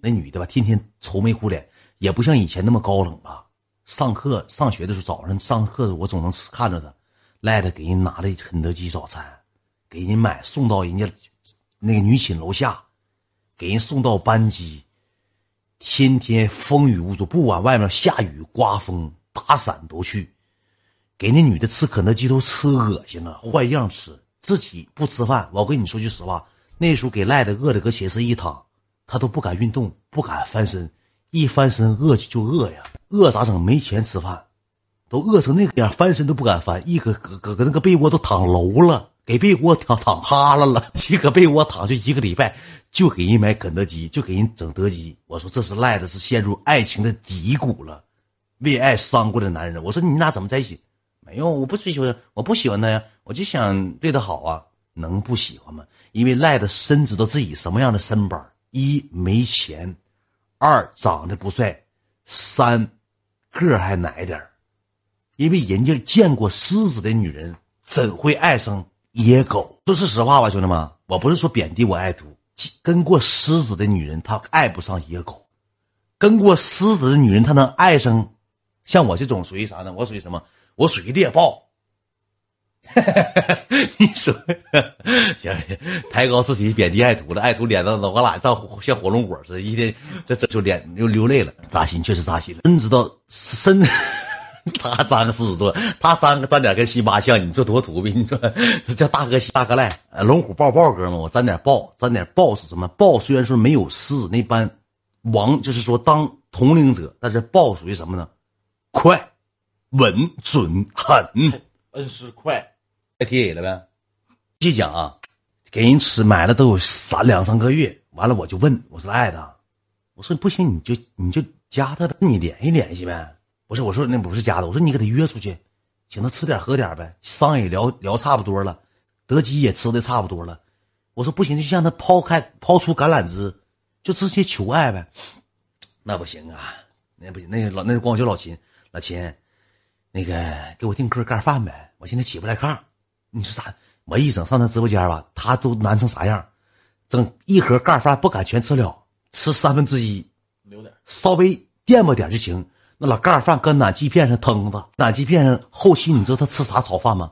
那女的吧，天天愁眉苦脸，也不像以前那么高冷吧。上课上学的时候，早上上课的我总能看着她，赖的给人拿的肯德基早餐，给人买送到人家那个女寝楼下，给人送到班级。天天风雨无阻，不管外面下雨刮风，打伞都去，给那女的吃肯德基都吃恶心了，换样吃，自己不吃饭。我跟你说句实话，那时候给赖的饿的搁寝室一躺，他都不敢运动，不敢翻身，一翻身饿就饿呀，饿咋整？没钱吃饭，都饿成那个样，翻身都不敢翻，一搁搁搁搁那个被窝都躺楼了。给被窝躺躺哈了了，一个被窝躺就一个礼拜，就给人买肯德基，就给人整德基。我说这是赖的，是陷入爱情的低谷了，为爱伤过的男人。我说你俩怎么在一起？没有，我不追求他，我不喜欢他呀，我就想对他好啊。能不喜欢吗？因为赖的深知道自己什么样的身板：一没钱，二长得不帅，三个还矮点因为人家见过狮子的女人，怎会爱上？野狗，说是实话吧，兄弟们，我不是说贬低我爱徒，跟过狮子的女人，她爱不上野狗；跟过狮子的女人，她能爱上像我这种属于啥呢？我属于什么？我属于猎豹。你说，行，抬高自己，贬低爱徒了。爱徒脸上老我俩像像火龙果似的，一天这这就脸又流泪了，扎心，确实扎心了。真知道深。他三个狮子座，他三个沾点跟辛巴像，你说多土逼？你说这叫大哥大哥赖，龙虎豹豹哥嘛，我沾点豹，沾点豹是什么？豹虽然说没有狮子那般王，就是说当统领者，但是豹属于什么呢？快、稳、准、狠。恩师快，太铁了呗。继续讲啊，给人吃买了都有三两三个月，完了我就问我说爱的，我说不行你就你就加他，你联系联系呗。不是我说那不是加的，我说你给他约出去，请他吃点喝点呗，商也聊聊差不多了，德基也吃的差不多了，我说不行就向他抛开抛出橄榄枝，就直接求爱呗，那不行啊，那不行，那个老那是光叫老秦，老秦，那个给我订颗盖饭呗，我现在起不来炕，你说啥？我一整上他直播间吧，他都难成啥样，整一盒盖饭不敢全吃了，吃三分之一，留点，稍微垫吧点就行。那老盖饭搁暖气片上腾着，暖气片上后期你知道他吃啥炒饭吗？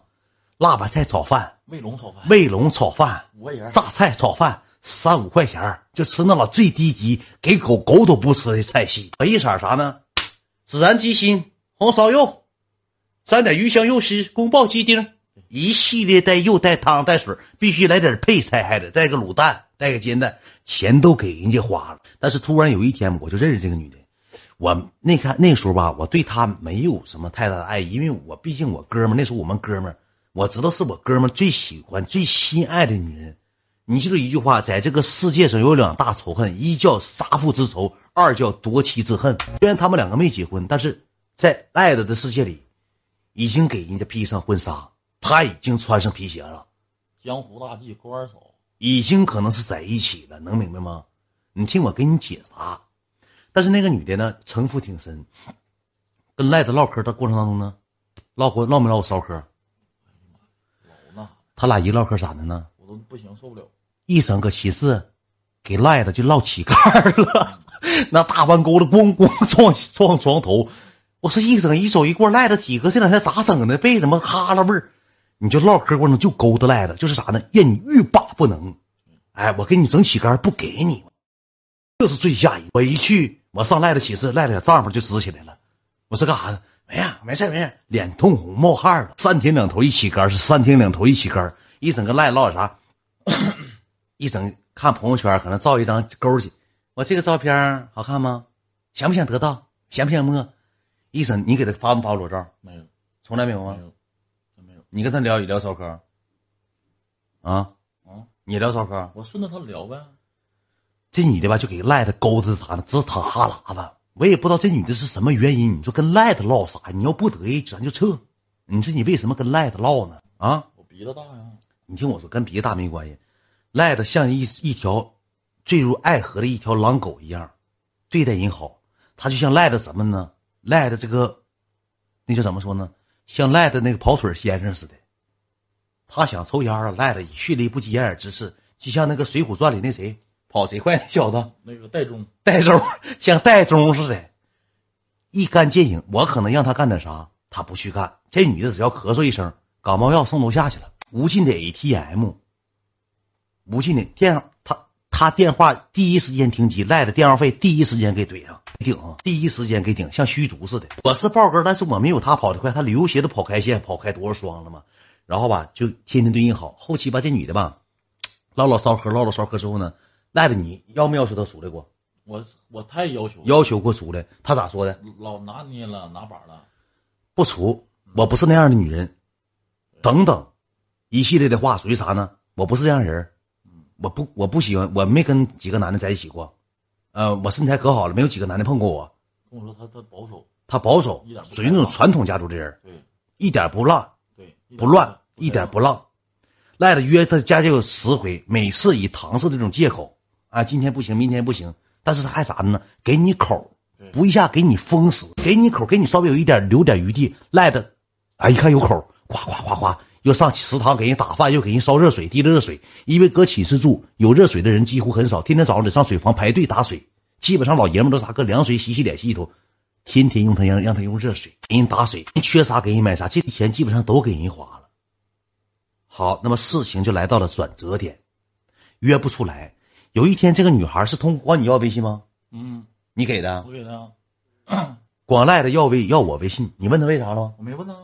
辣白菜炒饭、卫龙炒饭、卫龙炒饭、榨菜炒饭，三五块钱就吃那老最低级，给狗狗都不吃的菜系。一色啥呢？孜然鸡心、红烧肉，沾点鱼香肉丝、宫爆鸡丁，一系列带肉带汤带水，必须来点配菜，还得带个卤蛋，带个煎蛋，钱都给人家花了。但是突然有一天，我就认识这个女的。我那看那时候吧，我对她没有什么太大的爱，因为我毕竟我哥们那时候我们哥们我知道是我哥们最喜欢、最心爱的女人。你记住一句话，在这个世界上有两大仇恨，一叫杀父之仇，二叫夺妻之恨。虽然他们两个没结婚，但是在爱的的世界里，已经给人家披上婚纱，他已经穿上皮鞋了。江湖大计勾二手，已经可能是在一起了，能明白吗？你听我给你解答。但是那个女的呢，城府挺深。跟赖子唠嗑的过程当中呢，唠过唠没唠过骚嗑？他俩一唠嗑咋的呢？我都不行，受不了。一整个寝室，给赖子就唠起盖了。那大弯钩子咣咣撞撞床头。我说一整一走一过，赖子体格这两天咋整的？被什么哈喇味儿？你就唠嗑过程就勾搭赖子，就是啥呢？让你欲罢不能。哎，我给你整起杆不给你，这是最吓人。我一去。我上赖子寝室，赖子帐篷就支起来了。我说干啥呢？没呀，没事没事。脸通红，冒汗了。三天两头一起杆，是三天两头一起杆。一整个赖唠点啥？一整看朋友圈，可能照一张勾去。我这个照片好看吗？想不想得到？想不想摸？一整你给他发没发裸照？没有，从来没有吗？没有，没有。你跟他聊一聊骚嗑？啊啊！你聊骚嗑？我顺着他聊呗。这女的吧，就给赖子勾搭啥呢？直淌哈喇子。我也不知道这女的是什么原因。你说跟赖子唠啥？你要不得意，咱就撤。你说你为什么跟赖子唠呢？啊？我鼻子大呀。你听我说，跟鼻子大没关系。赖子像一一条坠入爱河的一条狼狗一样，对待人好。他就像赖子什么呢？赖的这个，那叫怎么说呢？像赖的那个跑腿先生似的。他想抽烟了，赖的以迅雷不及掩耳之势，就像那个《水浒传》里那谁。跑贼快，那小子那个戴宗，戴宗像戴宗似的，一干见影。我可能让他干点啥，他不去干。这女的只要咳嗽一声，感冒药送楼下去了。无尽的 ATM，无尽的电，他他电话第一时间停机，赖的电话费第一时间给怼上顶，第一时间给顶，像虚竹似的。我是豹哥，但是我没有他跑得快，他旅游鞋都跑开线，跑开多少双了嘛？然后吧，就天天对你好。后期吧，这女的吧，唠唠骚嗑，唠唠骚嗑之后呢，赖着你要没要求她出来过？我我太要求，要求过出来，她咋说的？老拿捏了，拿把了，不出，我不是那样的女人，等等，一系列的话属于啥呢？我不是这样人我不我不喜欢，我没跟几个男的在一起过，呃，我身材可好了，没有几个男的碰过我。跟我说他他保守，他保守属于那种传统家族的人，对。一点不浪对，不乱，一点不浪。赖子约他家就有十回，每次以搪塞这种借口。啊，今天不行，明天不行，但是他还啥呢？给你口对，不一下给你封死，给你口，给你稍微有一点留点余地。赖的，啊，一看有口，夸夸夸夸，又上食堂给人打饭，又给人烧热水，递了热水。因为搁寝室住，有热水的人几乎很少，天天早上得上水房排队打水。基本上老爷们都啥搁凉水洗洗脸、洗洗头，天天用他让让他用热水给人打水，人缺啥给人买啥，这钱基本上都给人花了。好，那么事情就来到了转折点，约不出来。有一天，这个女孩是通过你要微信吗？嗯，你给的我，给他，光赖的要微要我微信，你问他为啥了吗？我没问他，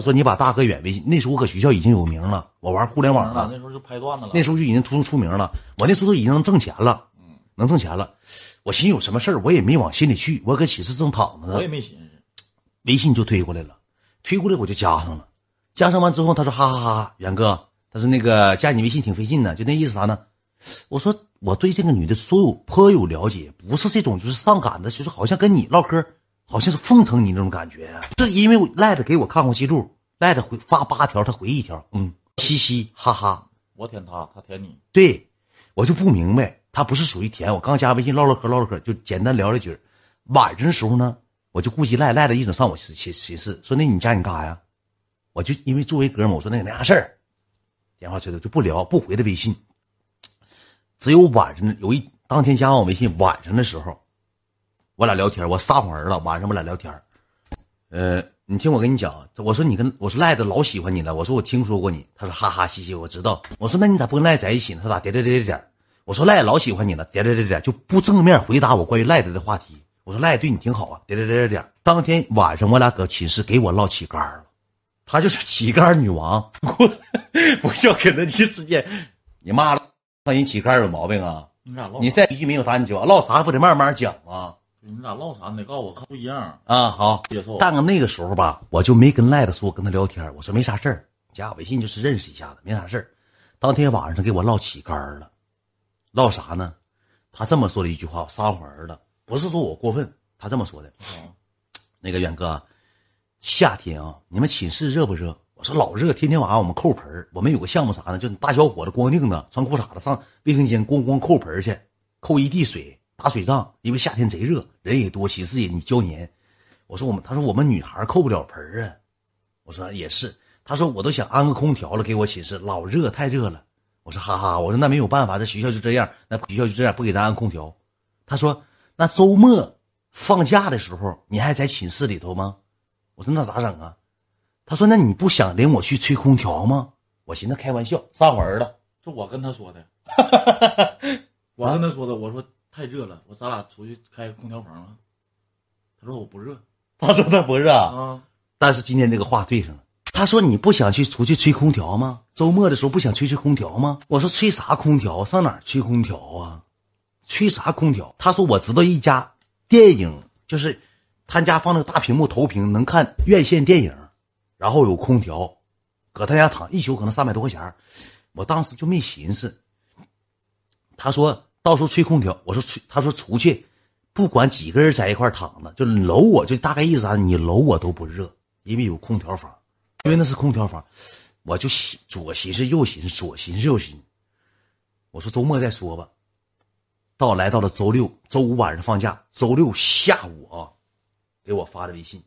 他说你把大哥远微信。那时候我搁学校已经有名了，我玩互联网了，那时候就拍段子了，那时候就已经突出出名了。我那时候都已经能挣钱了，嗯能挣钱了。我寻思有什么事儿，我也没往心里去。我搁寝室正躺着呢我也，没寻思，微信就推过来了，推过来我就加上了。加上完之后，他说：“哈哈哈，远哥，他说那个加你微信挺费劲的，就那意思啥呢？”我说：“我对这个女的所有颇有了解，不是这种就是上赶的，就是好像跟你唠嗑，好像是奉承你那种感觉呀。是因为我赖着给我看过记录，赖着回发八条，他回一条，嗯，嘻嘻哈哈。我舔他，他舔你，对，我就不明白，他不是属于舔。我刚加微信唠唠嗑，唠唠嗑，就简单聊了句。晚上的时候呢，我就顾及赖赖着一整上我寝寝寝室，说那你加你干啥呀？我就因为作为哥们儿，我说那也没啥事儿，电话催的就不聊，不回他微信。只有晚上有一当天加完我微信，晚上的时候，我俩聊天，我撒谎儿了。晚上我俩聊天，呃，你听我跟你讲，我说你跟我说赖子老喜欢你了，我说我听说过你，他说哈哈嘻嘻，我知道。我说那你咋不跟赖在一起呢？他咋点点点点点？我说赖老喜欢你了，点点点点就不正面回答我关于赖子的话题。我说赖对你挺好啊，点点点点点。当天晚上我俩搁寝室给我唠起杆了，她就是起杆女王，过不叫肯德基事件，你妈了，让人起杆有毛病啊？你俩唠，你再一句没有答你就完，唠啥不得慢慢讲吗？你俩唠啥？你得告诉我看不一样，啊，好，接受。但个那个时候吧，我就没跟赖子说跟他聊天，我说没啥事儿，加我微信就是认识一下子，没啥事儿。当天晚上给我唠起杆儿了，唠啥呢？他这么说了一句话，我撒谎儿了，不是说我过分，他这么说的。啊那个远哥，夏天啊，你们寝室热不热？我说老热，天天晚上我们扣盆儿我们有个项目啥呢？就是大小伙子光腚子穿裤衩子上卫生间咣咣扣盆儿去，扣一地水打水仗。因为夏天贼热，人也多，寝室也你胶黏。我说我们，他说我们女孩扣不了盆儿啊。我说也是，他说我都想安个空调了，给我寝室老热太热了。我说哈哈，我说那没有办法，这学校就这样，那学校就这样，不给咱安空调。他说那周末放假的时候你还在寝室里头吗？我说那咋整啊？他说那你不想领我去吹空调吗？我寻思开玩笑，撒谎儿了。这我跟他说的，我跟他说的，我说太热了，我咱俩出去开个空调房啊。他说我不热 他说他不热，啊，但是今天这个话对上了。他说你不想去出去吹空调吗？周末的时候不想吹吹空调吗？我说吹啥空调？上哪儿吹空调啊？吹啥空调？他说我知道一家电影，就是他家放那个大屏幕投屏能看院线电影，然后有空调，搁他家躺一宿可能三百多块钱儿我当时就没寻思。他说到时候吹空调，我说吹，他说出去，不管几个人在一块躺着，就搂我，就大概意思啊，你搂我都不热，因为有空调房，因为那是空调房，我就左寻思右寻思，左寻思右寻思，我说周末再说吧。到来到了周六，周五晚上放假，周六下午啊，给我发的微信，